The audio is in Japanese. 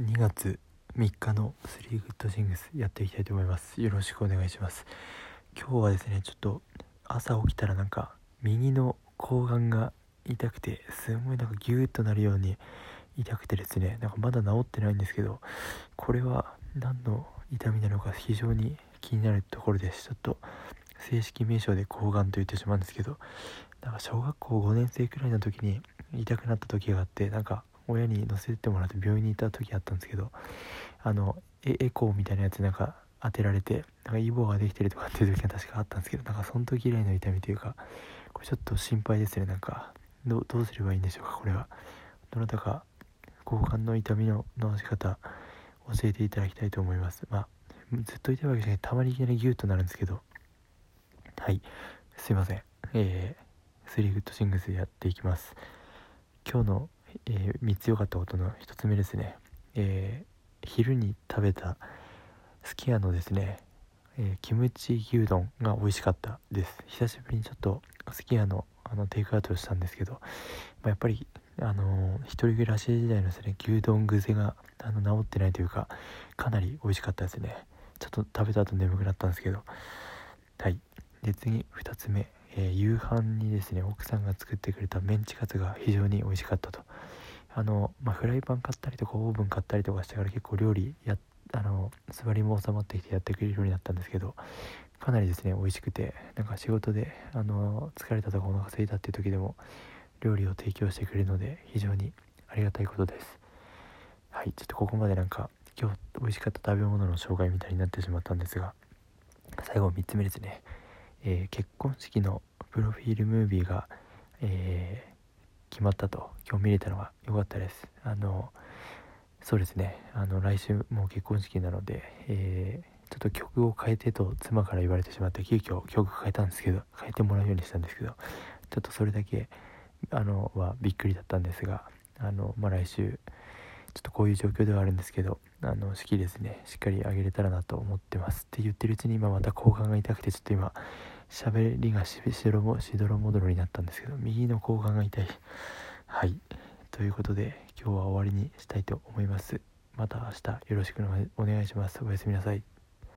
2月3日の3グッドシングスやっていきたいと思います。よろしくお願いします。今日はですねちょっと朝起きたらなんか右の睾丸が痛くてすごいなんかギューッとなるように痛くてですねなんかまだ治ってないんですけどこれは何の痛みなのか非常に気になるところです。ちょっと正式名称で睾丸と言ってしまうんですけどなんか小学校5年生くらいの時に痛くなった時があってなんか親に乗せてもらって病院に行った時あったんですけどあのエコーみたいなやつなんか当てられてなんかイボができてるとかっていう時が確かあったんですけどなんかその時以来の痛みというかこれちょっと心配ですね。なんかどうすればいいんでしょうかこれは。どなたか交換の痛みの治し方教えていただきたいと思います。まあずっと痛いわけじゃない。たまにいきなりギューとなるんですけど。はい。すいません。えー、スリーグッドシングスでやっていきます。今日の、えー、3つ良かったことの1つ目ですね、えー、昼に食べたすき家のですね、えキムチ牛丼が美味しかったです。久しぶりにちょっとすき家のあのテイクアウトをしたんですけど、まあ、やっぱりあのー、一人暮らし時代のですね牛丼癖があの治ってないというかかなり美味しかったですね。ちょっと食べた後眠くなったんですけど。はい。で次2つ目。えー、夕飯にですね奥さんが作ってくれたメンチカツが非常に美味しかったと。あの、まあ、フライパン買ったりとかオーブン買ったりとかしてから結構料理やあの座りも収まってきてやってくれるようになったんですけどかなりですね美味しくてなんか仕事であの疲れたとかお腹空いたっていう時でも料理を提供してくれるので非常にありがたいことです。はいちょっとここまでなんか今日美味しかった食べ物の紹介みたいになってしまったんですが最後3つ目ですね。えー、結婚式のプロフィールムービーが、えー、決まったと。今日見れたのが良かったです。あのそうですね。あの来週もう結婚式なので、えー、ちょっと曲を変えてと妻から言われてしまって急遽曲変えたんですけど変えてもらうようにしたんですけどちょっとそれだけあのはびっくりだったんですがあの、まあ、来週ちょっとこういう状況ではあるんですけどあの式ですね。しっかりあげれたらなと思ってます。って言ってるうちに今また交換が痛くてちょっと今喋りがししろもしどろもどろになったんですけど右の交換が痛い。はい。ということで今日は終わりにしたいと思います。また明日よろしくお願いします。おやすみなさい。